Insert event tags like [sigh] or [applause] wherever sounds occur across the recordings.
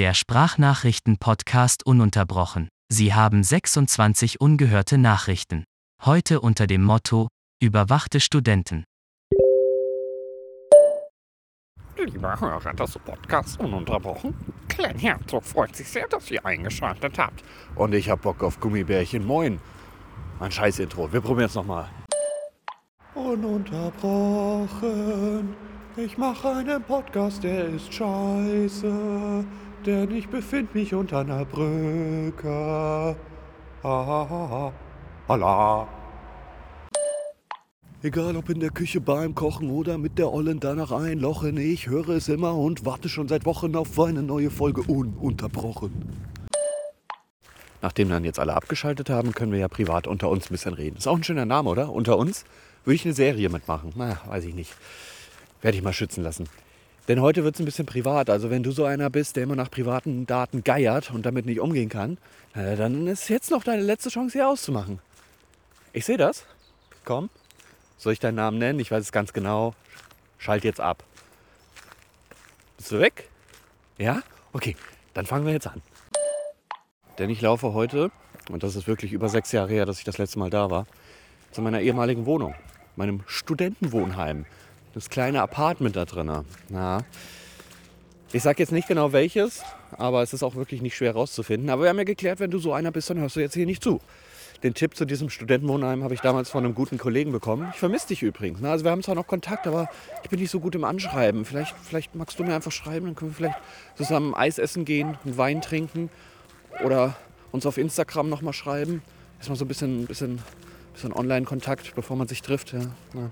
Der Sprachnachrichten-Podcast ununterbrochen. Sie haben 26 ungehörte Nachrichten. Heute unter dem Motto Überwachte Studenten. Lieber Hörer des Podcasts Ununterbrochen, Glenn Herzog freut sich sehr, dass ihr eingeschaltet habt. Und ich hab Bock auf Gummibärchen. Moin. Ein scheiß Intro. Wir probieren es nochmal. Ununterbrochen. Ich mache einen Podcast, der ist scheiße. Denn ich befinde mich unter einer Brücke. Ah, Holla. Egal ob in der Küche beim Kochen oder mit der Ollen danach einlochen, ich höre es immer und warte schon seit Wochen auf eine neue Folge ununterbrochen. Nachdem dann jetzt alle abgeschaltet haben, können wir ja privat unter uns ein bisschen reden. Ist auch ein schöner Name, oder? Unter uns würde ich eine Serie mitmachen. Na, weiß ich nicht. Werde ich mal schützen lassen. Denn heute wird es ein bisschen privat. Also wenn du so einer bist, der immer nach privaten Daten geiert und damit nicht umgehen kann, dann ist jetzt noch deine letzte Chance, hier auszumachen. Ich sehe das. Komm. Soll ich deinen Namen nennen? Ich weiß es ganz genau. Schalt jetzt ab. Bist du weg? Ja? Okay, dann fangen wir jetzt an. Denn ich laufe heute, und das ist wirklich über sechs Jahre her, dass ich das letzte Mal da war, zu meiner ehemaligen Wohnung, meinem Studentenwohnheim. Das kleine Apartment da drin. Ja. Ich sage jetzt nicht genau welches, aber es ist auch wirklich nicht schwer rauszufinden. Aber wir haben ja geklärt, wenn du so einer bist, dann hörst du jetzt hier nicht zu. Den Tipp zu diesem Studentenwohnheim habe ich damals von einem guten Kollegen bekommen. Ich vermisse dich übrigens. ne? Also wir haben zwar noch Kontakt, aber ich bin nicht so gut im Anschreiben. Vielleicht, vielleicht magst du mir einfach schreiben, dann können wir vielleicht zusammen Eis essen gehen, einen Wein trinken oder uns auf Instagram nochmal schreiben. Erstmal so ein bisschen, bisschen, bisschen Online-Kontakt, bevor man sich trifft. Ja. Na,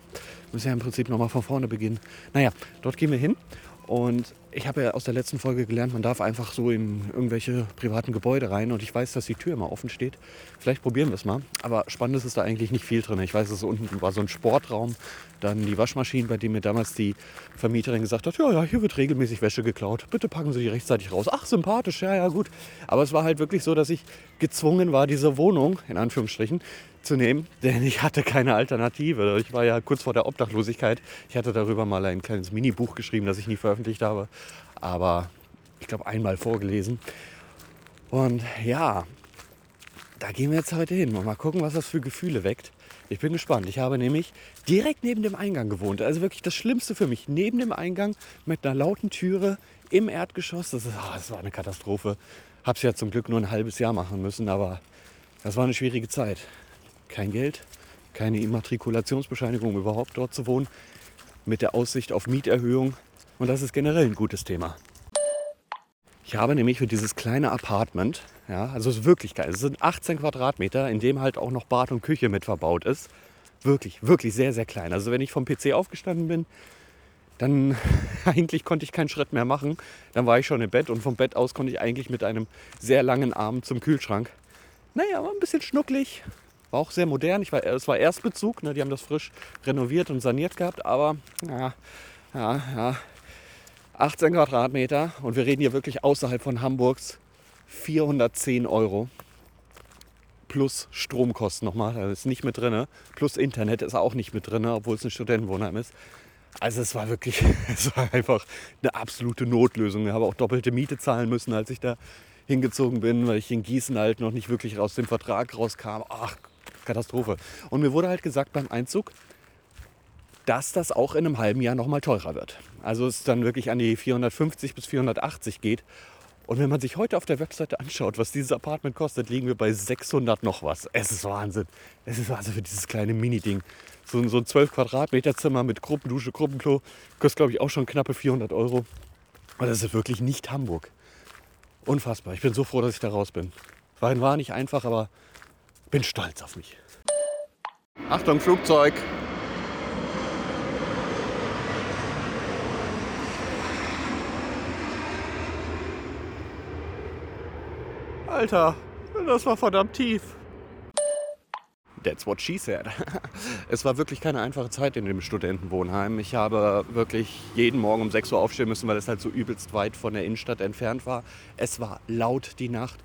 müssen ja im Prinzip nochmal von vorne beginnen. Naja, dort gehen wir hin. Und ich habe ja aus der letzten Folge gelernt, man darf einfach so in irgendwelche privaten Gebäude rein. Und ich weiß, dass die Tür immer offen steht. Vielleicht probieren wir es mal. Aber spannend ist da eigentlich nicht viel drin. Ich weiß, es unten war so ein Sportraum, dann die Waschmaschinen, bei dem mir damals die Vermieterin gesagt hat, ja, ja, hier wird regelmäßig Wäsche geklaut. Bitte packen Sie die rechtzeitig raus. Ach, sympathisch, ja, ja, gut. Aber es war halt wirklich so, dass ich gezwungen war, diese Wohnung, in Anführungsstrichen, zu nehmen, denn ich hatte keine Alternative. Ich war ja kurz vor der Obdachlosigkeit. Ich hatte darüber mal ein kleines Minibuch geschrieben, das ich nie veröffentlicht habe, aber ich glaube einmal vorgelesen. Und ja, da gehen wir jetzt heute hin und mal gucken, was das für Gefühle weckt. Ich bin gespannt. Ich habe nämlich direkt neben dem Eingang gewohnt. Also wirklich das Schlimmste für mich. Neben dem Eingang mit einer lauten Türe im Erdgeschoss. Das, ist, ah, das war eine Katastrophe. Hab's ja zum Glück nur ein halbes Jahr machen müssen, aber das war eine schwierige Zeit. Kein Geld, keine Immatrikulationsbescheinigung, um überhaupt dort zu wohnen. Mit der Aussicht auf Mieterhöhung. Und das ist generell ein gutes Thema. Ich habe nämlich für dieses kleine Apartment, ja, also es ist wirklich geil, es sind 18 Quadratmeter, in dem halt auch noch Bad und Küche mit verbaut ist. Wirklich, wirklich sehr, sehr klein. Also wenn ich vom PC aufgestanden bin, dann [laughs] eigentlich konnte ich keinen Schritt mehr machen. Dann war ich schon im Bett und vom Bett aus konnte ich eigentlich mit einem sehr langen Arm zum Kühlschrank. Naja, war ein bisschen schnucklig. War auch sehr modern. Ich war, es war Erstbezug. Ne? Die haben das frisch renoviert und saniert gehabt. Aber ja, ja, ja. 18 Quadratmeter und wir reden hier wirklich außerhalb von Hamburgs 410 Euro. Plus Stromkosten nochmal, das ist nicht mit drin. Plus Internet ist auch nicht mit drin, obwohl es ein Studentenwohnheim ist. Also es war wirklich, [laughs] es war einfach eine absolute Notlösung. Ich habe auch doppelte Miete zahlen müssen, als ich da hingezogen bin, weil ich in Gießen halt noch nicht wirklich aus dem Vertrag rauskam. Ach, Katastrophe. Und mir wurde halt gesagt beim Einzug, dass das auch in einem halben Jahr nochmal teurer wird. Also es dann wirklich an die 450 bis 480 geht. Und wenn man sich heute auf der Webseite anschaut, was dieses Apartment kostet, liegen wir bei 600 noch was. Es ist Wahnsinn. Es ist Wahnsinn für dieses kleine Mini-Ding. So, so ein 12 Quadratmeter Zimmer mit Gruppendusche, Gruppenklo kostet, glaube ich, auch schon knappe 400 Euro. Und das ist wirklich nicht Hamburg. Unfassbar. Ich bin so froh, dass ich da raus bin. War, war nicht einfach, aber bin stolz auf mich. Achtung, Flugzeug! Alter, das war verdammt tief. That's what she said. [laughs] Es war wirklich keine einfache Zeit in dem Studentenwohnheim. Ich habe wirklich jeden Morgen um 6 Uhr aufstehen müssen, weil es halt so übelst weit von der Innenstadt entfernt war. Es war laut die Nacht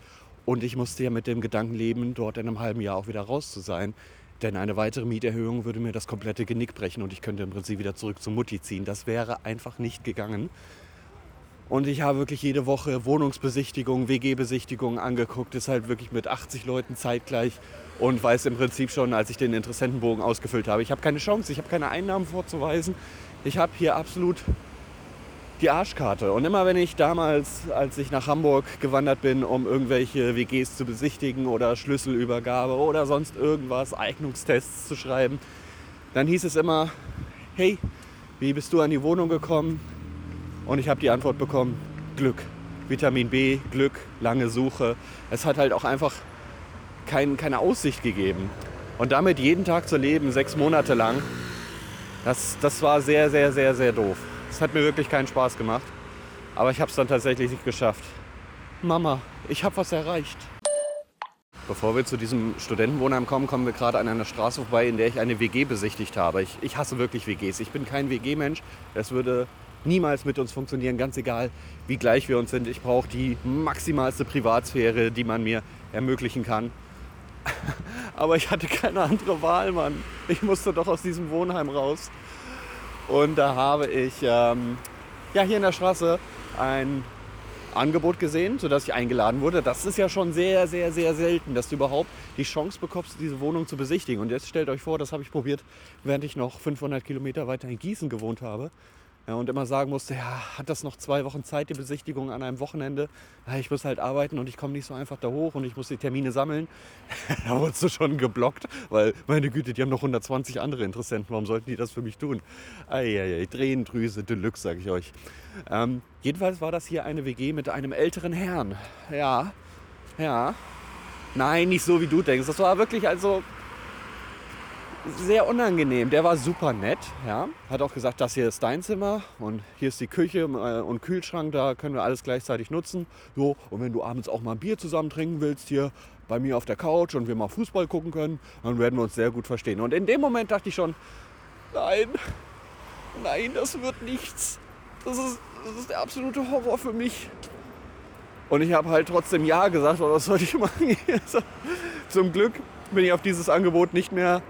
und ich musste ja mit dem Gedanken leben, dort in einem halben Jahr auch wieder raus zu sein. Denn eine weitere Mieterhöhung würde mir das komplette Genick brechen und ich könnte im Prinzip wieder zurück zu Mutti ziehen. Das wäre einfach nicht gegangen. Und ich habe wirklich jede Woche Wohnungsbesichtigungen, WG-Besichtigungen angeguckt. Ist halt wirklich mit 80 Leuten zeitgleich und weiß im Prinzip schon, als ich den Interessentenbogen ausgefüllt habe, ich habe keine Chance, ich habe keine Einnahmen vorzuweisen. Ich habe hier absolut die Arschkarte. Und immer wenn ich damals, als ich nach Hamburg gewandert bin, um irgendwelche WGs zu besichtigen oder Schlüsselübergabe oder sonst irgendwas, Eignungstests zu schreiben, dann hieß es immer, hey, wie bist du an die Wohnung gekommen? Und ich habe die Antwort bekommen, Glück. Vitamin B, Glück, lange Suche. Es hat halt auch einfach kein, keine Aussicht gegeben. Und damit jeden Tag zu leben, sechs Monate lang, das, das war sehr, sehr, sehr, sehr doof. Es hat mir wirklich keinen Spaß gemacht. Aber ich habe es dann tatsächlich nicht geschafft. Mama, ich habe was erreicht. Bevor wir zu diesem Studentenwohnheim kommen, kommen wir gerade an einer Straße vorbei, in der ich eine WG besichtigt habe. Ich, ich hasse wirklich WGs. Ich bin kein WG-Mensch. Es würde niemals mit uns funktionieren, ganz egal, wie gleich wir uns sind. Ich brauche die maximalste Privatsphäre, die man mir ermöglichen kann. [laughs] Aber ich hatte keine andere Wahl, Mann. Ich musste doch aus diesem Wohnheim raus. Und da habe ich ähm, ja, hier in der Straße ein Angebot gesehen, sodass ich eingeladen wurde. Das ist ja schon sehr, sehr, sehr selten, dass du überhaupt die Chance bekommst, diese Wohnung zu besichtigen. Und jetzt stellt euch vor, das habe ich probiert, während ich noch 500 Kilometer weiter in Gießen gewohnt habe. Und immer sagen musste, ja, hat das noch zwei Wochen Zeit, die Besichtigung an einem Wochenende? Ich muss halt arbeiten und ich komme nicht so einfach da hoch und ich muss die Termine sammeln. [laughs] da wurdest du schon geblockt, weil, meine Güte, die haben noch 120 andere Interessenten. Warum sollten die das für mich tun? Eieiei, Tränendrüse Deluxe, sage ich euch. Ähm, jedenfalls war das hier eine WG mit einem älteren Herrn. Ja, ja. Nein, nicht so wie du denkst. Das war wirklich also sehr unangenehm. Der war super nett, ja. Hat auch gesagt, das hier ist dein Zimmer und hier ist die Küche äh, und Kühlschrank, da können wir alles gleichzeitig nutzen. So, und wenn du abends auch mal ein Bier zusammen trinken willst hier bei mir auf der Couch und wir mal Fußball gucken können, dann werden wir uns sehr gut verstehen. Und in dem Moment dachte ich schon, nein, nein, das wird nichts. Das ist, das ist der absolute Horror für mich. Und ich habe halt trotzdem Ja gesagt, aber was soll ich machen? [laughs] Zum Glück bin ich auf dieses Angebot nicht mehr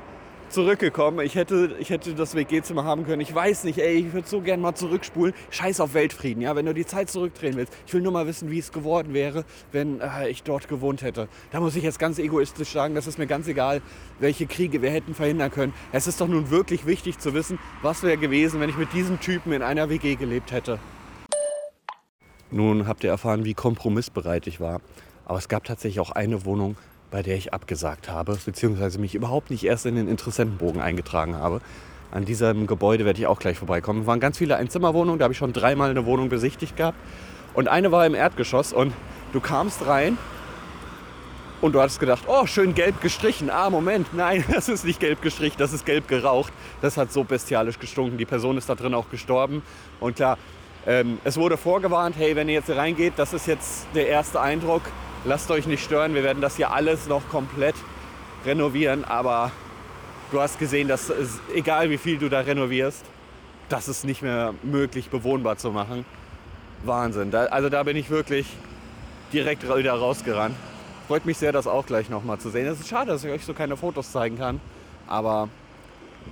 zurückgekommen. Ich hätte, ich hätte das WG-Zimmer haben können. Ich weiß nicht, ey, ich würde so gern mal zurückspulen. Scheiß auf Weltfrieden, ja, wenn du die Zeit zurückdrehen willst. Ich will nur mal wissen, wie es geworden wäre, wenn äh, ich dort gewohnt hätte. Da muss ich jetzt ganz egoistisch sagen, das ist mir ganz egal, welche Kriege wir hätten verhindern können. Es ist doch nun wirklich wichtig zu wissen, was wäre gewesen, wenn ich mit diesem Typen in einer WG gelebt hätte. Nun habt ihr erfahren, wie kompromissbereit ich war. Aber es gab tatsächlich auch eine Wohnung, bei der ich abgesagt habe, beziehungsweise mich überhaupt nicht erst in den Interessentenbogen eingetragen habe. An diesem Gebäude werde ich auch gleich vorbeikommen. Es waren ganz viele Einzimmerwohnungen, da habe ich schon dreimal eine Wohnung besichtigt gehabt. Und eine war im Erdgeschoss und du kamst rein und du hattest gedacht, oh, schön gelb gestrichen. Ah, Moment, nein, [laughs] das ist nicht gelb gestrichen, das ist gelb geraucht. Das hat so bestialisch gestunken. Die Person ist da drin auch gestorben. Und klar, ähm, es wurde vorgewarnt, hey, wenn ihr jetzt reingeht, das ist jetzt der erste Eindruck lasst euch nicht stören, wir werden das hier alles noch komplett renovieren, aber du hast gesehen, dass es, egal wie viel du da renovierst, das ist nicht mehr möglich bewohnbar zu machen. Wahnsinn. Da, also da bin ich wirklich direkt wieder rausgerannt. Freut mich sehr, das auch gleich nochmal zu sehen. Es ist schade, dass ich euch so keine Fotos zeigen kann, aber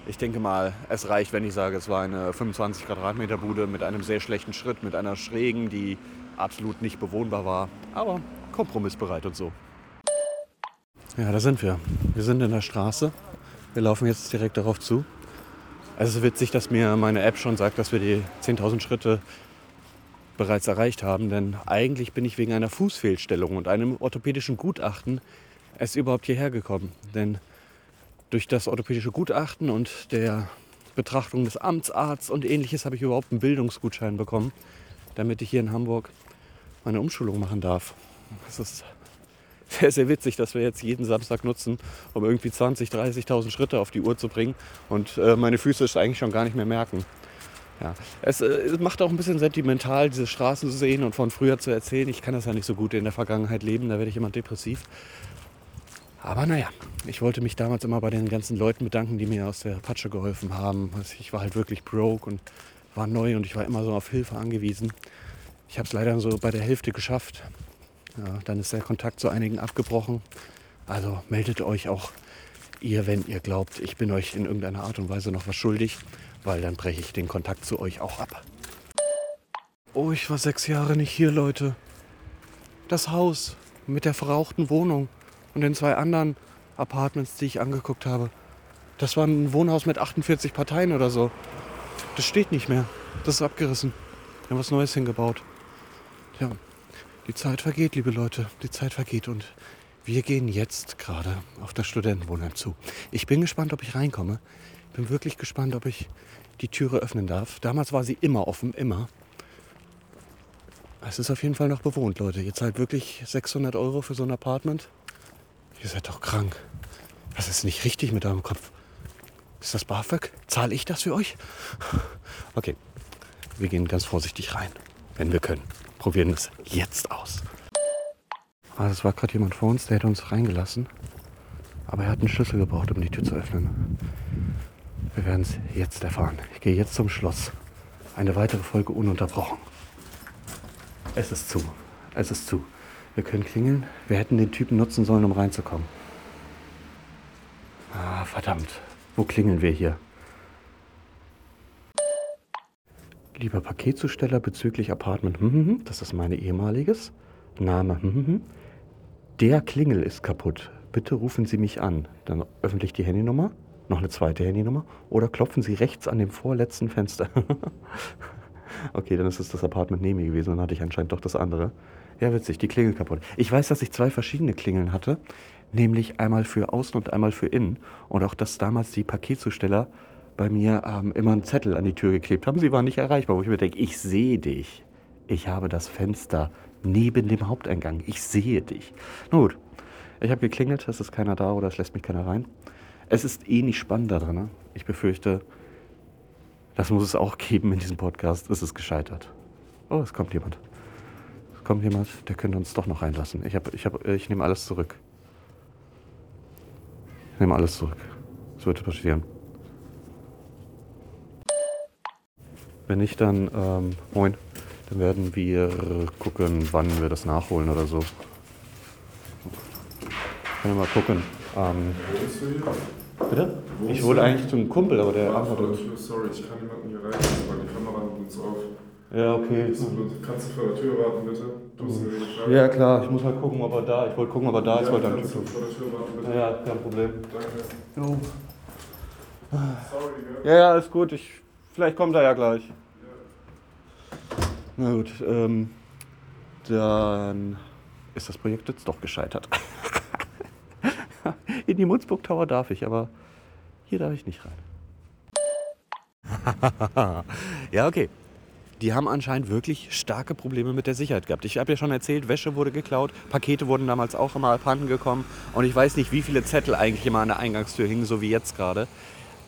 ich denke mal, es reicht, wenn ich sage, es war eine 25 Quadratmeter Bude mit einem sehr schlechten Schritt, mit einer schrägen, die absolut nicht bewohnbar war. Aber kompromissbereit und so. Ja, da sind wir. Wir sind in der Straße. Wir laufen jetzt direkt darauf zu. Es ist witzig, dass mir meine App schon sagt, dass wir die 10.000 Schritte bereits erreicht haben, denn eigentlich bin ich wegen einer Fußfehlstellung und einem orthopädischen Gutachten erst überhaupt hierher gekommen. Denn durch das orthopädische Gutachten und der Betrachtung des Amtsarztes und ähnliches habe ich überhaupt einen Bildungsgutschein bekommen, damit ich hier in Hamburg meine Umschulung machen darf. Das ist sehr, sehr witzig, dass wir jetzt jeden Samstag nutzen, um irgendwie 20.000, 30.000 Schritte auf die Uhr zu bringen und äh, meine Füße es eigentlich schon gar nicht mehr merken. Ja. Es, äh, es, macht auch ein bisschen sentimental, diese Straßen zu sehen und von früher zu erzählen. Ich kann das ja nicht so gut in der Vergangenheit leben, da werde ich immer depressiv. Aber naja, ich wollte mich damals immer bei den ganzen Leuten bedanken, die mir aus der Patsche geholfen haben. Also ich war halt wirklich broke und war neu und ich war immer so auf Hilfe angewiesen. Ich habe es leider so bei der Hälfte geschafft. Ja, dann ist der Kontakt zu einigen abgebrochen. Also meldet euch auch ihr, wenn ihr glaubt, ich bin euch in irgendeiner Art und Weise noch was schuldig, weil dann breche ich den Kontakt zu euch auch ab. Oh, ich war sechs Jahre nicht hier, Leute. Das Haus mit der verrauchten Wohnung und den zwei anderen Apartments, die ich angeguckt habe. Das war ein Wohnhaus mit 48 Parteien oder so. Das steht nicht mehr. Das ist abgerissen. Wir haben was Neues hingebaut. Ja, die Zeit vergeht, liebe Leute. Die Zeit vergeht und wir gehen jetzt gerade auf das Studentenwohnheim zu. Ich bin gespannt, ob ich reinkomme. Ich bin wirklich gespannt, ob ich die Türe öffnen darf. Damals war sie immer offen, immer. Es ist auf jeden Fall noch bewohnt, Leute. Ihr zahlt wirklich 600 Euro für so ein Apartment. Ihr seid doch krank. Was ist nicht richtig mit eurem Kopf? Ist das BAföG? Zahle ich das für euch? Okay, wir gehen ganz vorsichtig rein, wenn wir können. Probieren es jetzt aus. Ah, es war gerade jemand vor uns, der hätte uns reingelassen. Aber er hat einen Schlüssel gebraucht, um die Tür zu öffnen. Wir werden es jetzt erfahren. Ich gehe jetzt zum Schloss. Eine weitere Folge ununterbrochen. Es ist zu. Es ist zu. Wir können klingeln. Wir hätten den Typen nutzen sollen, um reinzukommen. Ah, verdammt. Wo klingeln wir hier? Lieber Paketzusteller bezüglich Apartment, hm, hm, hm, das ist meine ehemaliges. Name, der Klingel ist kaputt. Bitte rufen Sie mich an. Dann öffentlich die Handynummer, noch eine zweite Handynummer oder klopfen Sie rechts an dem vorletzten Fenster. [laughs] okay, dann ist es das Apartment neben mir gewesen, dann hatte ich anscheinend doch das andere. Ja, witzig, die Klingel kaputt. Ich weiß, dass ich zwei verschiedene Klingeln hatte, nämlich einmal für außen und einmal für innen. Und auch, dass damals die Paketzusteller bei mir ähm, immer einen Zettel an die Tür geklebt haben. Sie waren nicht erreichbar, wo ich mir denke, ich sehe dich. Ich habe das Fenster neben dem Haupteingang. Ich sehe dich. Na gut, ich habe geklingelt, es ist keiner da oder es lässt mich keiner rein. Es ist eh nicht spannend da drin. Ne? Ich befürchte, das muss es auch [laughs] geben in diesem Podcast. Es ist gescheitert. Oh, es kommt jemand. Es kommt jemand, der könnte uns doch noch reinlassen. Ich, ich, ich nehme alles zurück. Ich nehme alles zurück. Es wird passieren. Wenn nicht, dann, ähm, moin, dann werden wir gucken, wann wir das nachholen oder so. Können wir mal gucken. Ähm, bitte? Ich wollte eigentlich zum Kumpel, aber der antwortet nicht. Sorry, ich kann niemanden hier reinlassen, weil die Kamera nimmt uns auf. Ja, okay. Kannst du vor der Tür warten, bitte? Du eine Frage. Ja, klar, ich muss mal gucken, ob er da Ich wollte gucken, ob er da ist, ja, wollte dann kannst du vor der Tür warten, bitte? Ja, kein Problem. Danke. Sorry, gell? Ja, ja, ist gut. Ich, vielleicht kommt er ja gleich. Na gut, ähm, dann ist das Projekt jetzt doch gescheitert. [laughs] In die Munzburg Tower darf ich, aber hier darf ich nicht rein. [laughs] ja, okay. Die haben anscheinend wirklich starke Probleme mit der Sicherheit gehabt. Ich habe ja schon erzählt, Wäsche wurde geklaut, Pakete wurden damals auch immer abhanden gekommen und ich weiß nicht, wie viele Zettel eigentlich immer an der Eingangstür hingen, so wie jetzt gerade.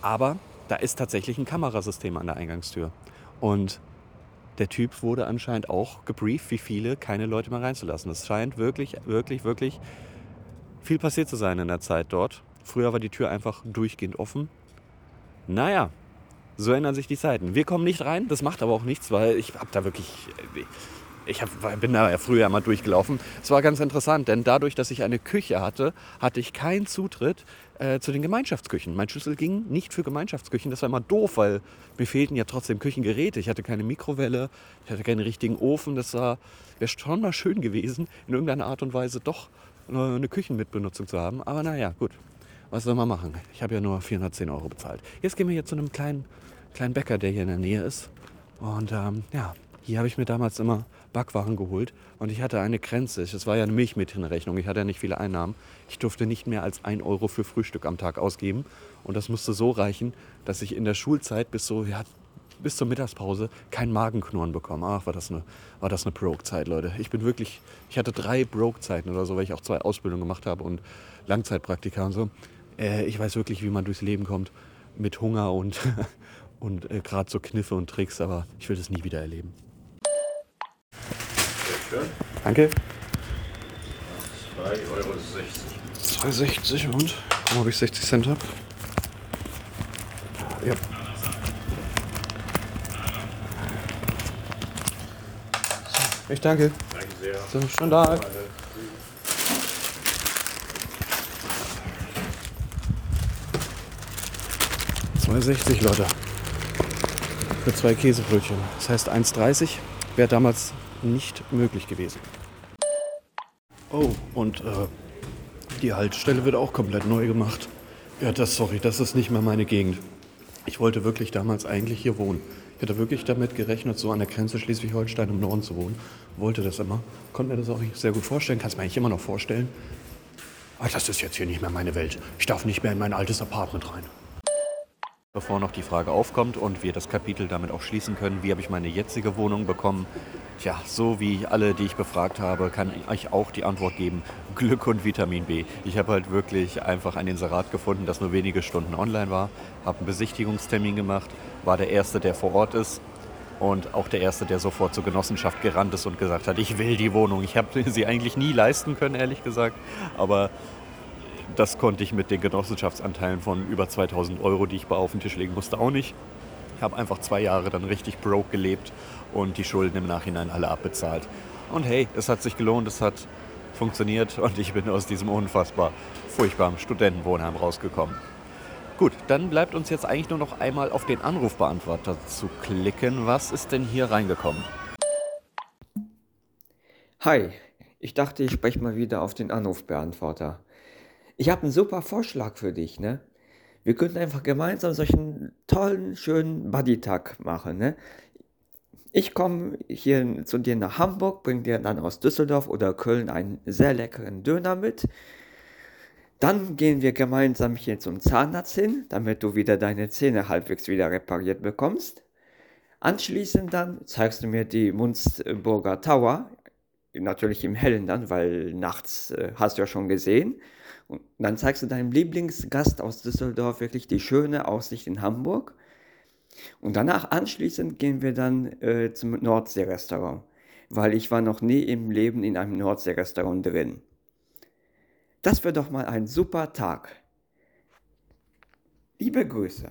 Aber da ist tatsächlich ein Kamerasystem an der Eingangstür. Und der Typ wurde anscheinend auch gebrieft, wie viele, keine Leute mehr reinzulassen. Es scheint wirklich, wirklich, wirklich viel passiert zu sein in der Zeit dort. Früher war die Tür einfach durchgehend offen. Naja, so ändern sich die Zeiten. Wir kommen nicht rein, das macht aber auch nichts, weil ich habe da wirklich. Ich hab, bin da ja früher mal durchgelaufen. Es war ganz interessant, denn dadurch, dass ich eine Küche hatte, hatte ich keinen Zutritt äh, zu den Gemeinschaftsküchen. Mein Schlüssel ging nicht für Gemeinschaftsküchen. Das war immer doof, weil mir fehlten ja trotzdem Küchengeräte. Ich hatte keine Mikrowelle, ich hatte keinen richtigen Ofen. Das wäre schon mal schön gewesen, in irgendeiner Art und Weise doch eine Küchenmitbenutzung zu haben. Aber naja, gut. Was soll man machen? Ich habe ja nur 410 Euro bezahlt. Jetzt gehen wir hier zu einem kleinen, kleinen Bäcker, der hier in der Nähe ist. Und ähm, ja, hier habe ich mir damals immer Backwaren geholt. Und ich hatte eine Grenze. Es war ja eine Milchmädchenrechnung. Ich hatte ja nicht viele Einnahmen. Ich durfte nicht mehr als 1 Euro für Frühstück am Tag ausgeben. Und das musste so reichen, dass ich in der Schulzeit bis so, ja, bis zur Mittagspause kein Magenknurren bekomme. Ach, war das eine, eine Broke-Zeit, Leute. Ich bin wirklich, ich hatte drei Broke-Zeiten oder so, weil ich auch zwei Ausbildungen gemacht habe und Langzeitpraktika und so. Äh, ich weiß wirklich, wie man durchs Leben kommt mit Hunger und, [laughs] und äh, gerade so Kniffe und Tricks, aber ich will das nie wieder erleben. Danke. 2,60 Euro. 2,60 und? Guck mal, ob ich 60 Cent habe. Ja. So, ich danke. Danke sehr. So, da. ,60 Leute. Für zwei Käsebrötchen. Das heißt 1,30. wäre damals nicht möglich gewesen. Oh, und äh, die Haltestelle wird auch komplett neu gemacht. Ja, das, sorry, das ist nicht mehr meine Gegend. Ich wollte wirklich damals eigentlich hier wohnen. Ich hätte wirklich damit gerechnet, so an der Grenze Schleswig-Holstein im Norden zu wohnen. Wollte das immer. Konnte mir das auch sehr gut vorstellen. Kannst mir eigentlich immer noch vorstellen. Aber das ist jetzt hier nicht mehr meine Welt. Ich darf nicht mehr in mein altes Apartment rein. Bevor noch die Frage aufkommt und wir das Kapitel damit auch schließen können, wie habe ich meine jetzige Wohnung bekommen? Tja, so wie alle, die ich befragt habe, kann ich auch die Antwort geben, Glück und Vitamin B. Ich habe halt wirklich einfach ein Inserat gefunden, das nur wenige Stunden online war, habe einen Besichtigungstermin gemacht, war der Erste, der vor Ort ist und auch der Erste, der sofort zur Genossenschaft gerannt ist und gesagt hat, ich will die Wohnung. Ich habe [laughs] sie eigentlich nie leisten können, ehrlich gesagt, aber das konnte ich mit den Genossenschaftsanteilen von über 2000 Euro, die ich bei auf den Tisch legen musste, auch nicht. Ich habe einfach zwei Jahre dann richtig broke gelebt und die Schulden im Nachhinein alle abbezahlt. Und hey, es hat sich gelohnt, es hat funktioniert und ich bin aus diesem unfassbar furchtbaren Studentenwohnheim rausgekommen. Gut, dann bleibt uns jetzt eigentlich nur noch einmal auf den Anrufbeantworter zu klicken. Was ist denn hier reingekommen? Hi, ich dachte, ich spreche mal wieder auf den Anrufbeantworter. Ich habe einen super Vorschlag für dich, ne? Wir könnten einfach gemeinsam solchen tollen, schönen Buddy-Tag machen, ne? Ich komme hier zu dir nach Hamburg, bring dir dann aus Düsseldorf oder Köln einen sehr leckeren Döner mit. Dann gehen wir gemeinsam hier zum Zahnarzt hin, damit du wieder deine Zähne halbwegs wieder repariert bekommst. Anschließend dann zeigst du mir die Munzburger Tower, natürlich im Hellen dann, weil nachts äh, hast du ja schon gesehen. Und dann zeigst du deinem Lieblingsgast aus Düsseldorf wirklich die schöne Aussicht in Hamburg. Und danach anschließend gehen wir dann äh, zum Nordsee-Restaurant, weil ich war noch nie im Leben in einem Nordsee-Restaurant drin. Das wäre doch mal ein super Tag. Liebe Grüße.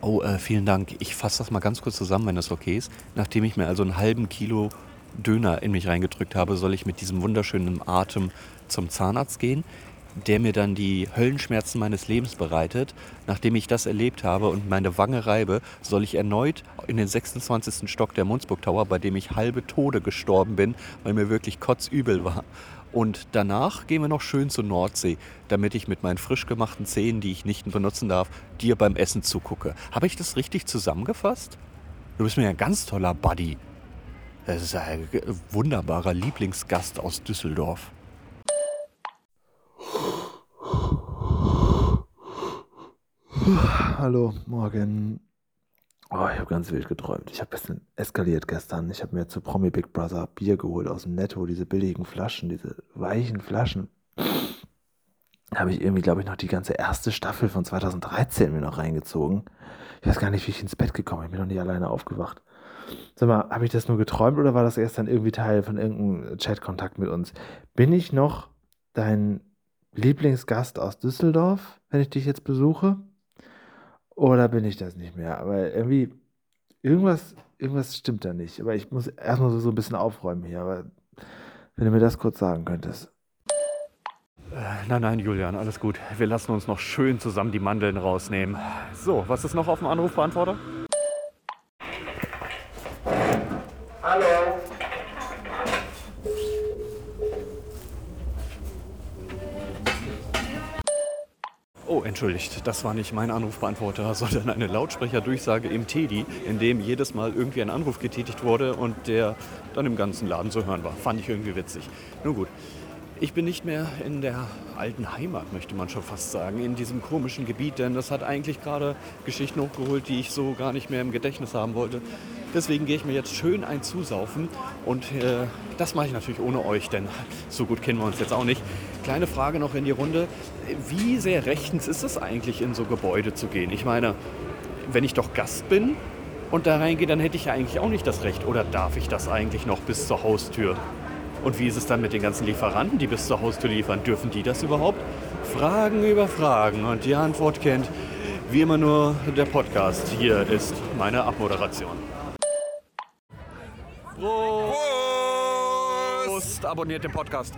Oh, äh, vielen Dank. Ich fasse das mal ganz kurz zusammen, wenn das okay ist. Nachdem ich mir also einen halben Kilo Döner in mich reingedrückt habe, soll ich mit diesem wunderschönen Atem zum Zahnarzt gehen, der mir dann die Höllenschmerzen meines Lebens bereitet. Nachdem ich das erlebt habe und meine Wange reibe, soll ich erneut in den 26. Stock der Munzburg Tower, bei dem ich halbe Tode gestorben bin, weil mir wirklich kotzübel war. Und danach gehen wir noch schön zur Nordsee, damit ich mit meinen frisch gemachten Zähnen, die ich nicht benutzen darf, dir beim Essen zugucke. Habe ich das richtig zusammengefasst? Du bist mir ein ganz toller Buddy. Das ist ein wunderbarer Lieblingsgast aus Düsseldorf. Hallo, morgen. Oh, ich habe ganz wild geträumt. Ich habe ein bisschen eskaliert gestern. Ich habe mir zu Promi Big Brother Bier geholt aus dem Netto, diese billigen Flaschen, diese weichen Flaschen. Da habe ich irgendwie, glaube ich, noch die ganze erste Staffel von 2013 mir noch reingezogen. Ich weiß gar nicht, wie ich ins Bett gekommen bin. Ich bin noch nicht alleine aufgewacht. Sag mal, habe ich das nur geträumt oder war das erst dann irgendwie Teil von irgendeinem Chatkontakt mit uns? Bin ich noch dein Lieblingsgast aus Düsseldorf, wenn ich dich jetzt besuche? Oder bin ich das nicht mehr? Aber irgendwie, irgendwas, irgendwas stimmt da nicht. Aber ich muss erstmal so, so ein bisschen aufräumen hier. Aber wenn du mir das kurz sagen könntest. Nein, nein, Julian, alles gut. Wir lassen uns noch schön zusammen die Mandeln rausnehmen. So, was ist noch auf dem Anrufbeantworter? Entschuldigt, das war nicht mein Anrufbeantworter, [laughs] sondern eine Lautsprecherdurchsage im Teddy, in dem jedes Mal irgendwie ein Anruf getätigt wurde und der dann im ganzen Laden zu hören war. Fand ich irgendwie witzig. Nun gut. Ich bin nicht mehr in der alten Heimat, möchte man schon fast sagen, in diesem komischen Gebiet, denn das hat eigentlich gerade Geschichten hochgeholt, die ich so gar nicht mehr im Gedächtnis haben wollte. Deswegen gehe ich mir jetzt schön ein zusaufen und äh, das mache ich natürlich ohne euch, denn so gut kennen wir uns jetzt auch nicht. Kleine Frage noch in die Runde. Wie sehr rechtens ist es eigentlich, in so Gebäude zu gehen? Ich meine, wenn ich doch Gast bin und da reingehe, dann hätte ich ja eigentlich auch nicht das Recht. Oder darf ich das eigentlich noch bis zur Haustür? Und wie ist es dann mit den ganzen Lieferanten, die bis zur Haustür liefern? Dürfen die das überhaupt? Fragen über Fragen. Und die Antwort kennt wie immer nur der Podcast. Hier ist meine Abmoderation. Prost! Prost! Abonniert den Podcast.